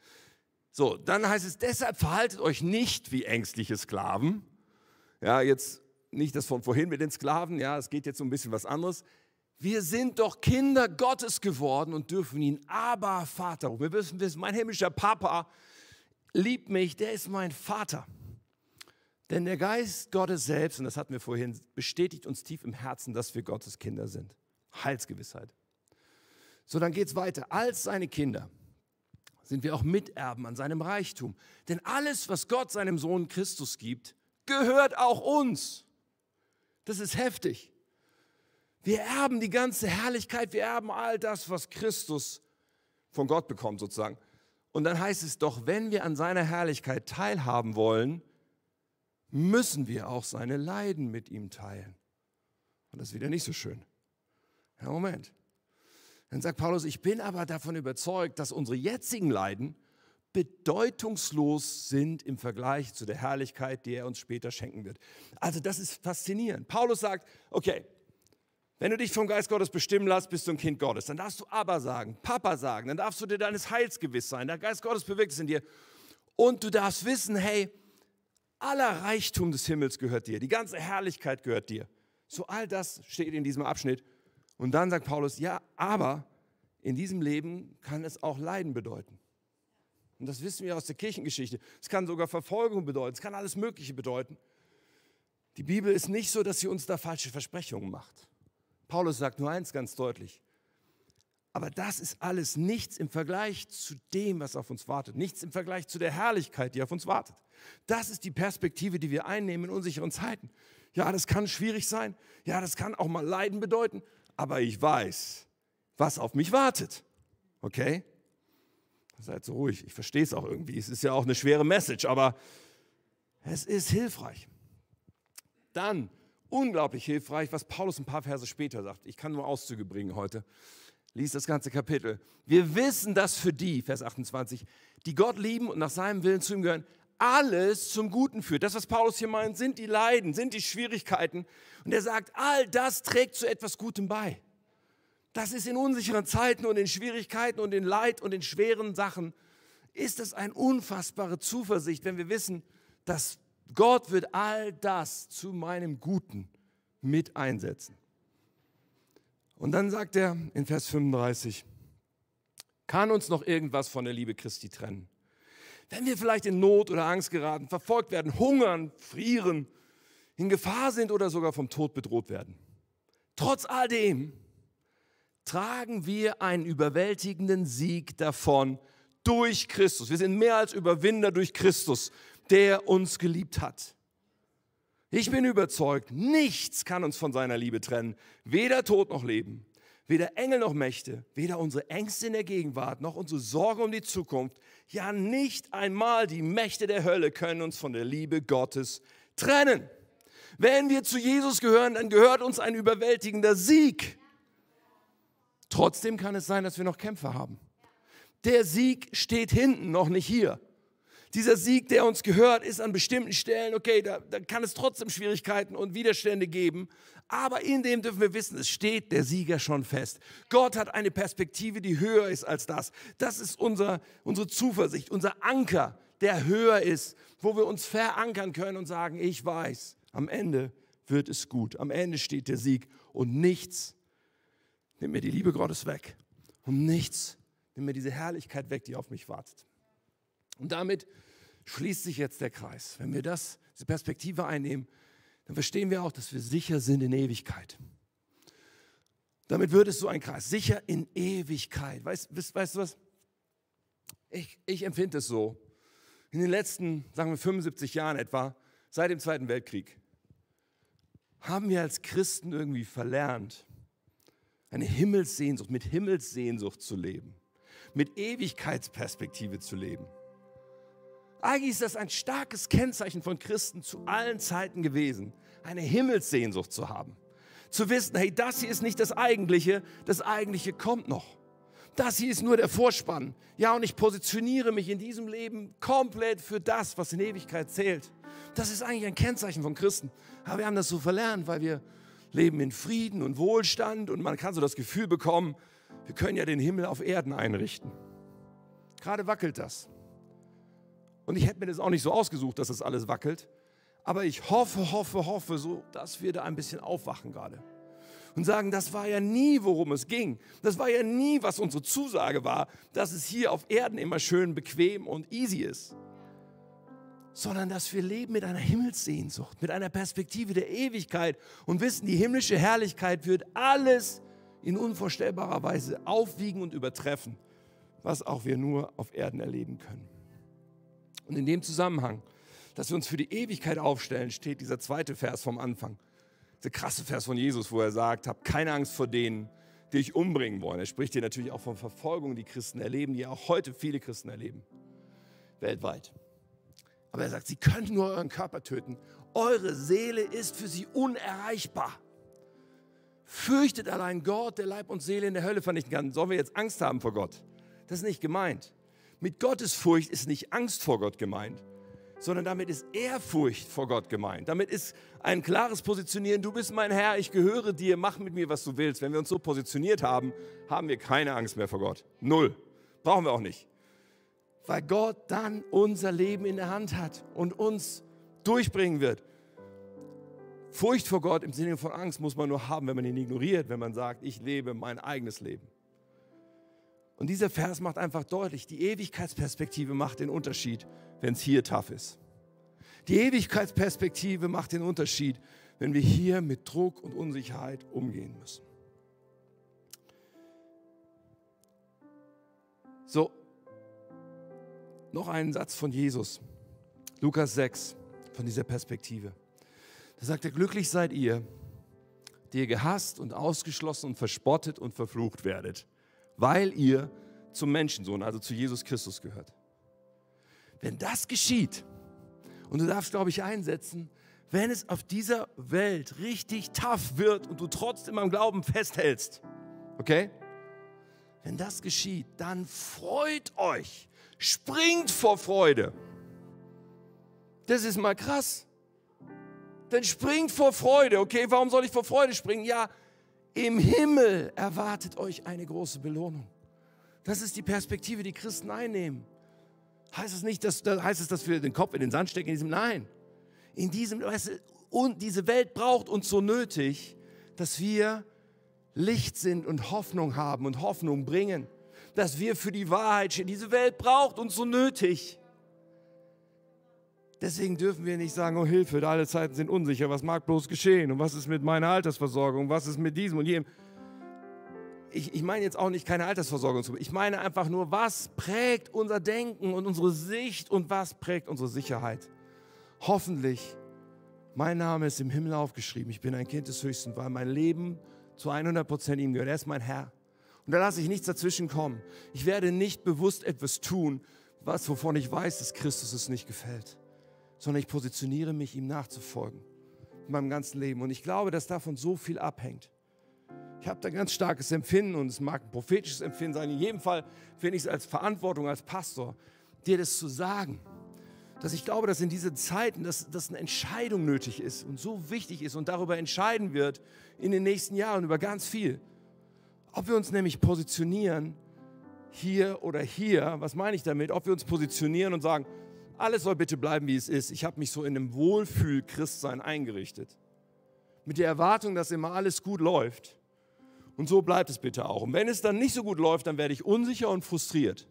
So, dann heißt es, deshalb verhaltet euch nicht wie ängstliche Sklaven. Ja, jetzt nicht das von vorhin mit den Sklaven, ja, es geht jetzt um ein bisschen was anderes. Wir sind doch Kinder Gottes geworden und dürfen ihn aber Vater rufen. Wir müssen wissen, mein himmlischer Papa liebt mich, der ist mein Vater. Denn der Geist Gottes selbst, und das hatten wir vorhin, bestätigt uns tief im Herzen, dass wir Gottes Kinder sind. Heilsgewissheit. So, dann geht es weiter. Als seine Kinder sind wir auch Miterben an seinem Reichtum. Denn alles, was Gott seinem Sohn Christus gibt, gehört auch uns. Das ist heftig. Wir erben die ganze Herrlichkeit, wir erben all das, was Christus von Gott bekommt sozusagen. Und dann heißt es doch, wenn wir an seiner Herrlichkeit teilhaben wollen, müssen wir auch seine Leiden mit ihm teilen. Und das ist wieder nicht so schön. Ja, Moment. Dann sagt Paulus, ich bin aber davon überzeugt, dass unsere jetzigen Leiden bedeutungslos sind im Vergleich zu der Herrlichkeit, die er uns später schenken wird. Also das ist faszinierend. Paulus sagt, okay, wenn du dich vom Geist Gottes bestimmen lässt, bist du ein Kind Gottes. Dann darfst du aber sagen, Papa sagen, dann darfst du dir deines Heils gewiss sein. Der Geist Gottes bewirkt es in dir. Und du darfst wissen, hey, aller Reichtum des Himmels gehört dir, die ganze Herrlichkeit gehört dir. So all das steht in diesem Abschnitt. Und dann sagt Paulus, ja, aber in diesem Leben kann es auch Leiden bedeuten. Und das wissen wir aus der Kirchengeschichte. Es kann sogar Verfolgung bedeuten, es kann alles Mögliche bedeuten. Die Bibel ist nicht so, dass sie uns da falsche Versprechungen macht. Paulus sagt nur eins ganz deutlich. Aber das ist alles nichts im Vergleich zu dem, was auf uns wartet. Nichts im Vergleich zu der Herrlichkeit, die auf uns wartet. Das ist die Perspektive, die wir einnehmen in unsicheren Zeiten. Ja, das kann schwierig sein. Ja, das kann auch mal Leiden bedeuten aber ich weiß, was auf mich wartet. Okay? Seid so ruhig, ich verstehe es auch irgendwie. Es ist ja auch eine schwere Message, aber es ist hilfreich. Dann unglaublich hilfreich, was Paulus ein paar Verse später sagt. Ich kann nur Auszüge bringen heute. Lies das ganze Kapitel. Wir wissen, dass für die, Vers 28, die Gott lieben und nach seinem Willen zu ihm gehören, alles zum Guten führt. Das, was Paulus hier meint, sind die Leiden, sind die Schwierigkeiten. Und er sagt, all das trägt zu etwas Gutem bei. Das ist in unsicheren Zeiten und in Schwierigkeiten und in Leid und in schweren Sachen, ist es eine unfassbare Zuversicht, wenn wir wissen, dass Gott wird all das zu meinem Guten mit einsetzen. Und dann sagt er in Vers 35, kann uns noch irgendwas von der Liebe Christi trennen? Wenn wir vielleicht in Not oder Angst geraten, verfolgt werden, hungern, frieren, in Gefahr sind oder sogar vom Tod bedroht werden. Trotz all dem tragen wir einen überwältigenden Sieg davon durch Christus. Wir sind mehr als Überwinder durch Christus, der uns geliebt hat. Ich bin überzeugt, nichts kann uns von seiner Liebe trennen, weder Tod noch Leben, weder Engel noch Mächte, weder unsere Ängste in der Gegenwart noch unsere Sorge um die Zukunft, ja nicht einmal die Mächte der Hölle können uns von der Liebe Gottes trennen. Wenn wir zu Jesus gehören, dann gehört uns ein überwältigender Sieg. Trotzdem kann es sein, dass wir noch Kämpfe haben. Der Sieg steht hinten, noch nicht hier dieser Sieg, der uns gehört, ist an bestimmten Stellen, okay, da, da kann es trotzdem Schwierigkeiten und Widerstände geben. Aber in dem dürfen wir wissen, es steht der Sieger schon fest. Gott hat eine Perspektive, die höher ist als das. Das ist unser, unsere Zuversicht, unser Anker, der höher ist, wo wir uns verankern können und sagen, ich weiß, am Ende wird es gut. Am Ende steht der Sieg und nichts nimmt mir die Liebe Gottes weg. Und nichts nimmt mir diese Herrlichkeit weg, die auf mich wartet. Und damit schließt sich jetzt der Kreis. Wenn wir das, diese Perspektive einnehmen, dann verstehen wir auch, dass wir sicher sind in Ewigkeit. Damit wird es so ein Kreis, sicher in Ewigkeit. Weißt, weißt, weißt du was? Ich, ich empfinde es so. In den letzten, sagen wir 75 Jahren etwa, seit dem Zweiten Weltkrieg, haben wir als Christen irgendwie verlernt, eine Himmelssehnsucht, mit Himmelssehnsucht zu leben, mit Ewigkeitsperspektive zu leben. Eigentlich ist das ein starkes Kennzeichen von Christen zu allen Zeiten gewesen, eine Himmelssehnsucht zu haben. Zu wissen, hey, das hier ist nicht das Eigentliche, das Eigentliche kommt noch. Das hier ist nur der Vorspann. Ja, und ich positioniere mich in diesem Leben komplett für das, was in Ewigkeit zählt. Das ist eigentlich ein Kennzeichen von Christen. Aber wir haben das so verlernt, weil wir leben in Frieden und Wohlstand und man kann so das Gefühl bekommen, wir können ja den Himmel auf Erden einrichten. Gerade wackelt das. Und ich hätte mir das auch nicht so ausgesucht, dass das alles wackelt. Aber ich hoffe, hoffe, hoffe so, dass wir da ein bisschen aufwachen gerade. Und sagen, das war ja nie, worum es ging. Das war ja nie, was unsere Zusage war, dass es hier auf Erden immer schön bequem und easy ist. Sondern dass wir leben mit einer Himmelssehnsucht, mit einer Perspektive der Ewigkeit und wissen, die himmlische Herrlichkeit wird alles in unvorstellbarer Weise aufwiegen und übertreffen, was auch wir nur auf Erden erleben können. Und in dem Zusammenhang, dass wir uns für die Ewigkeit aufstellen, steht dieser zweite Vers vom Anfang. Der krasse Vers von Jesus, wo er sagt, habt keine Angst vor denen, die euch umbringen wollen. Er spricht hier natürlich auch von Verfolgung, die Christen erleben, die auch heute viele Christen erleben, weltweit. Aber er sagt, sie können nur euren Körper töten. Eure Seele ist für sie unerreichbar. Fürchtet allein Gott, der Leib und Seele in der Hölle vernichten kann. Sollen wir jetzt Angst haben vor Gott? Das ist nicht gemeint. Mit Gottesfurcht ist nicht Angst vor Gott gemeint, sondern damit ist Ehrfurcht vor Gott gemeint. Damit ist ein klares Positionieren, du bist mein Herr, ich gehöre dir, mach mit mir, was du willst. Wenn wir uns so positioniert haben, haben wir keine Angst mehr vor Gott. Null. Brauchen wir auch nicht. Weil Gott dann unser Leben in der Hand hat und uns durchbringen wird. Furcht vor Gott im Sinne von Angst muss man nur haben, wenn man ihn ignoriert, wenn man sagt, ich lebe mein eigenes Leben. Und dieser Vers macht einfach deutlich, die Ewigkeitsperspektive macht den Unterschied, wenn es hier tough ist. Die Ewigkeitsperspektive macht den Unterschied, wenn wir hier mit Druck und Unsicherheit umgehen müssen. So, noch einen Satz von Jesus, Lukas 6, von dieser Perspektive. Da sagt er, glücklich seid ihr, die ihr gehasst und ausgeschlossen und verspottet und verflucht werdet weil ihr zum Menschensohn, also zu Jesus Christus gehört. Wenn das geschieht, und du darfst, glaube ich, einsetzen, wenn es auf dieser Welt richtig tough wird und du trotzdem am Glauben festhältst, okay? Wenn das geschieht, dann freut euch. Springt vor Freude. Das ist mal krass. Dann springt vor Freude. Okay, warum soll ich vor Freude springen? Ja, im Himmel erwartet euch eine große Belohnung. Das ist die Perspektive, die Christen einnehmen. Heißt es nicht, dass, heißt es, dass wir den Kopf in den Sand stecken? In diesem, nein. In diesem, weißt du, und diese Welt braucht uns so nötig, dass wir Licht sind und Hoffnung haben und Hoffnung bringen. Dass wir für die Wahrheit stehen. Diese Welt braucht uns so nötig. Deswegen dürfen wir nicht sagen, oh Hilfe, alle Zeiten sind unsicher, was mag bloß geschehen und was ist mit meiner Altersversorgung, was ist mit diesem und jenem. Ich, ich meine jetzt auch nicht keine Altersversorgung, ich meine einfach nur, was prägt unser Denken und unsere Sicht und was prägt unsere Sicherheit. Hoffentlich, mein Name ist im Himmel aufgeschrieben, ich bin ein Kind des Höchsten, weil mein Leben zu 100 Prozent ihm gehört. Er ist mein Herr. Und da lasse ich nichts dazwischen kommen. Ich werde nicht bewusst etwas tun, was, wovon ich weiß, dass Christus es nicht gefällt sondern ich positioniere mich, ihm nachzufolgen in meinem ganzen Leben. Und ich glaube, dass davon so viel abhängt. Ich habe da ganz starkes Empfinden und es mag ein prophetisches Empfinden sein. In jedem Fall finde ich es als Verantwortung, als Pastor, dir das zu sagen. Dass ich glaube, dass in diesen Zeiten, dass, dass eine Entscheidung nötig ist und so wichtig ist und darüber entscheiden wird in den nächsten Jahren über ganz viel. Ob wir uns nämlich positionieren, hier oder hier, was meine ich damit? Ob wir uns positionieren und sagen, alles soll bitte bleiben, wie es ist. Ich habe mich so in einem Wohlfühl-Christsein eingerichtet. Mit der Erwartung, dass immer alles gut läuft. Und so bleibt es bitte auch. Und wenn es dann nicht so gut läuft, dann werde ich unsicher und frustriert.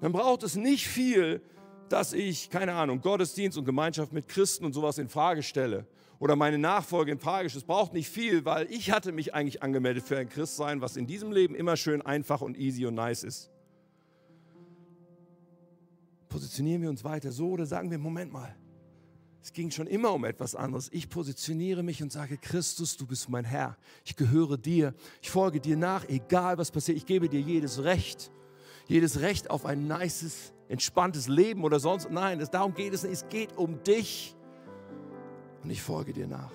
Dann braucht es nicht viel, dass ich, keine Ahnung, Gottesdienst und Gemeinschaft mit Christen und sowas in Frage stelle oder meine Nachfolge in Frage stelle. Es braucht nicht viel, weil ich hatte mich eigentlich angemeldet für ein Christsein, was in diesem Leben immer schön einfach und easy und nice ist positionieren wir uns weiter so oder sagen wir, Moment mal, es ging schon immer um etwas anderes. Ich positioniere mich und sage, Christus, du bist mein Herr. Ich gehöre dir. Ich folge dir nach, egal was passiert. Ich gebe dir jedes Recht. Jedes Recht auf ein nices, entspanntes Leben oder sonst. Nein, das, darum geht es nicht. Es geht um dich. Und ich folge dir nach.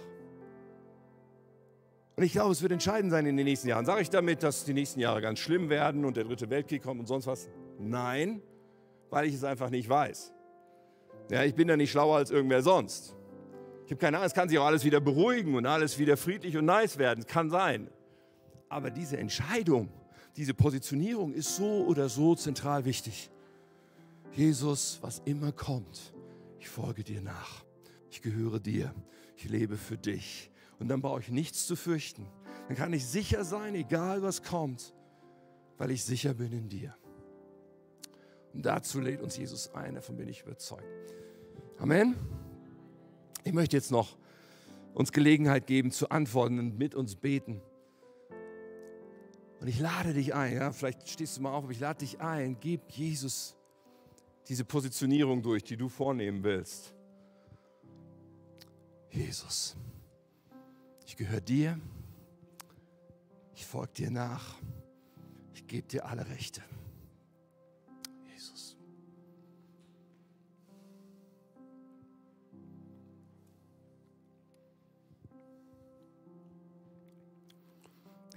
Und ich glaube, es wird entscheidend sein in den nächsten Jahren. Sage ich damit, dass die nächsten Jahre ganz schlimm werden und der dritte Weltkrieg kommt und sonst was? Nein weil ich es einfach nicht weiß. Ja, ich bin da nicht schlauer als irgendwer sonst. Ich habe keine Ahnung, es kann sich auch alles wieder beruhigen und alles wieder friedlich und nice werden. Kann sein. Aber diese Entscheidung, diese Positionierung ist so oder so zentral wichtig. Jesus, was immer kommt, ich folge dir nach. Ich gehöre dir. Ich lebe für dich. Und dann brauche ich nichts zu fürchten. Dann kann ich sicher sein, egal was kommt, weil ich sicher bin in dir. Und dazu lädt uns Jesus ein, davon bin ich überzeugt. Amen. Ich möchte jetzt noch uns Gelegenheit geben zu antworten und mit uns beten. Und ich lade dich ein, ja, vielleicht stehst du mal auf, aber ich lade dich ein, gib Jesus diese Positionierung durch, die du vornehmen willst. Jesus, ich gehöre dir, ich folge dir nach, ich gebe dir alle Rechte.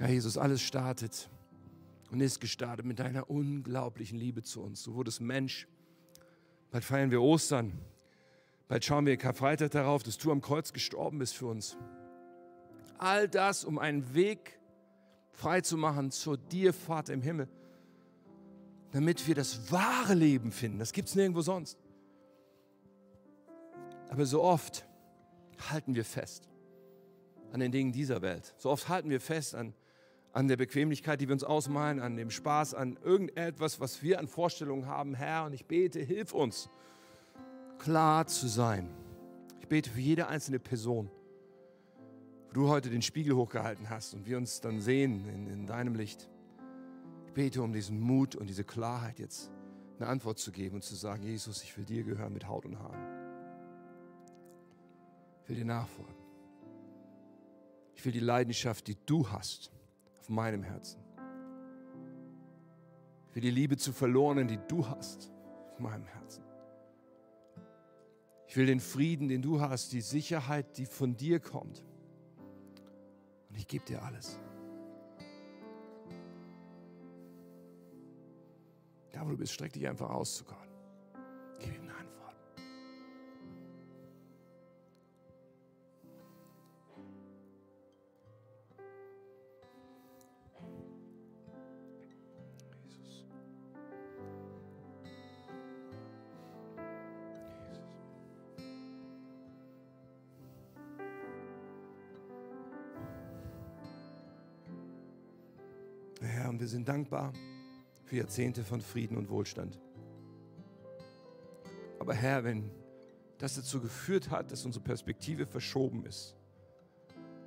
Herr Jesus, alles startet und ist gestartet mit deiner unglaublichen Liebe zu uns. Du wurdest Mensch. Bald feiern wir Ostern. Bald schauen wir Karfreitag darauf, dass du am Kreuz gestorben bist für uns. All das, um einen Weg frei zu machen zu dir, Vater im Himmel, damit wir das wahre Leben finden. Das gibt es nirgendwo sonst. Aber so oft halten wir fest an den Dingen dieser Welt. So oft halten wir fest an an der Bequemlichkeit, die wir uns ausmalen, an dem Spaß, an irgendetwas, was wir an Vorstellungen haben. Herr, und ich bete, hilf uns, klar zu sein. Ich bete für jede einzelne Person, wo du heute den Spiegel hochgehalten hast und wir uns dann sehen in, in deinem Licht. Ich bete um diesen Mut und diese Klarheit jetzt eine Antwort zu geben und zu sagen, Jesus, ich will dir gehören mit Haut und Haaren. Ich will dir nachfolgen. Ich will die Leidenschaft, die du hast, auf meinem Herzen. Für die Liebe zu Verlorenen, die du hast, auf meinem Herzen. Ich will den Frieden, den du hast, die Sicherheit, die von dir kommt. Und ich gebe dir alles. Da, wo du bist, streck dich einfach aus zu Gott. Gib ihm eine Antwort. Wir sind dankbar für Jahrzehnte von Frieden und Wohlstand. Aber Herr, wenn das dazu geführt hat, dass unsere Perspektive verschoben ist,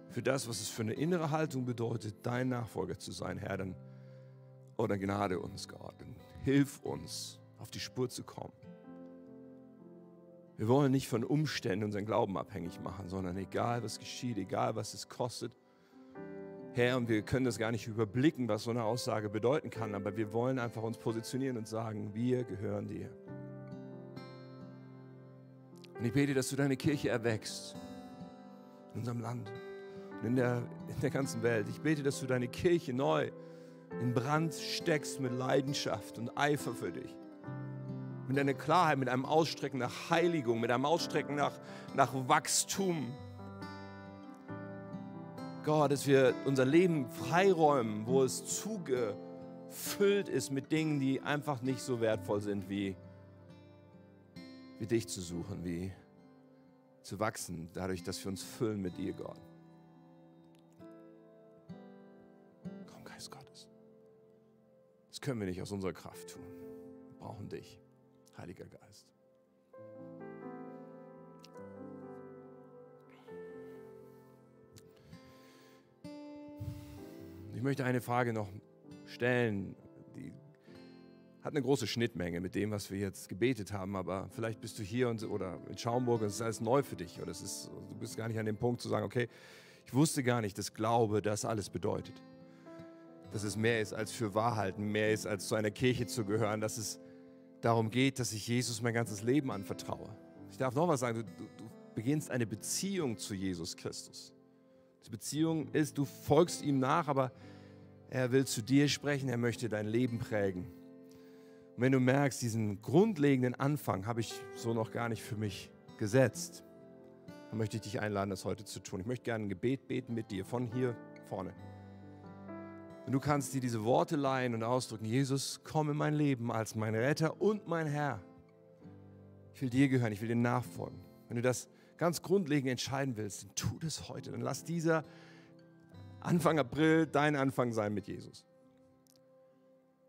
für das, was es für eine innere Haltung bedeutet, dein Nachfolger zu sein, Herr, dann, oder oh, Gnade uns, Gott, dann hilf uns, auf die Spur zu kommen. Wir wollen nicht von Umständen unseren Glauben abhängig machen, sondern egal was geschieht, egal was es kostet, Herr, und wir können das gar nicht überblicken, was so eine Aussage bedeuten kann, aber wir wollen einfach uns positionieren und sagen, wir gehören dir. Und ich bete, dass du deine Kirche erwächst in unserem Land und in der, in der ganzen Welt. Ich bete, dass du deine Kirche neu in Brand steckst mit Leidenschaft und Eifer für dich. Mit einer Klarheit, mit einem Ausstrecken nach Heiligung, mit einem Ausstrecken nach, nach Wachstum Gott, dass wir unser Leben freiräumen, wo es zugefüllt ist mit Dingen, die einfach nicht so wertvoll sind, wie, wie dich zu suchen, wie zu wachsen, dadurch, dass wir uns füllen mit dir, Gott. Komm, Geist Gottes. Das können wir nicht aus unserer Kraft tun. Wir brauchen dich, Heiliger Geist. Ich möchte eine Frage noch stellen, die hat eine große Schnittmenge mit dem, was wir jetzt gebetet haben, aber vielleicht bist du hier und, oder in Schaumburg und es ist alles neu für dich oder es ist, du bist gar nicht an dem Punkt zu sagen, okay, ich wusste gar nicht, dass Glaube das alles bedeutet. Dass es mehr ist als für Wahrheiten, mehr ist als zu einer Kirche zu gehören, dass es darum geht, dass ich Jesus mein ganzes Leben anvertraue. Ich darf noch was sagen, du, du, du beginnst eine Beziehung zu Jesus Christus. Die Beziehung ist, du folgst ihm nach, aber er will zu dir sprechen, er möchte dein Leben prägen. Und wenn du merkst, diesen grundlegenden Anfang habe ich so noch gar nicht für mich gesetzt, dann möchte ich dich einladen, das heute zu tun. Ich möchte gerne ein Gebet beten mit dir von hier vorne. Und du kannst dir diese Worte leihen und ausdrücken, Jesus, komm in mein Leben als mein Retter und mein Herr. Ich will dir gehören, ich will dir nachfolgen. Wenn du das ganz grundlegend entscheiden willst, dann tu das heute. Dann lass dieser Anfang April dein Anfang sein mit Jesus.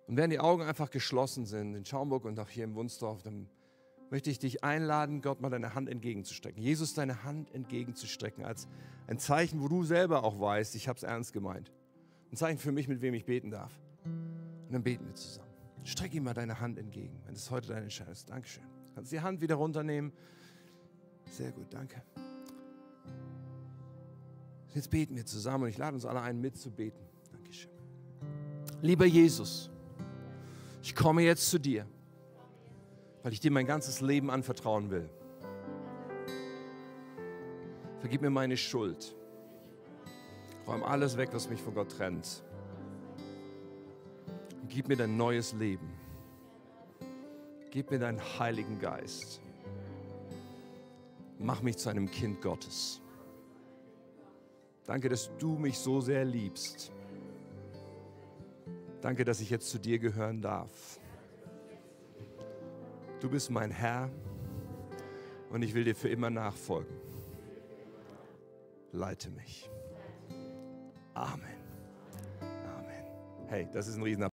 Und wenn die Augen einfach geschlossen sind, in Schaumburg und auch hier im Wunsdorf, dann möchte ich dich einladen, Gott mal deine Hand entgegenzustrecken. Jesus deine Hand entgegenzustrecken, als ein Zeichen, wo du selber auch weißt, ich habe es ernst gemeint. Ein Zeichen für mich, mit wem ich beten darf. Und dann beten wir zusammen. Streck ihm mal deine Hand entgegen, wenn es heute deine Entscheidung ist. Dankeschön. Du kannst die Hand wieder runternehmen. Sehr gut, danke. Jetzt beten wir zusammen und ich lade uns alle ein, mitzubeten. Dankeschön. Lieber Jesus, ich komme jetzt zu dir, weil ich dir mein ganzes Leben anvertrauen will. Vergib mir meine Schuld. Räum alles weg, was mich von Gott trennt. Und gib mir dein neues Leben. Gib mir deinen Heiligen Geist. Mach mich zu einem Kind Gottes. Danke, dass du mich so sehr liebst. Danke, dass ich jetzt zu dir gehören darf. Du bist mein Herr und ich will dir für immer nachfolgen. Leite mich. Amen. Amen. Hey, das ist ein Riesenapplaus.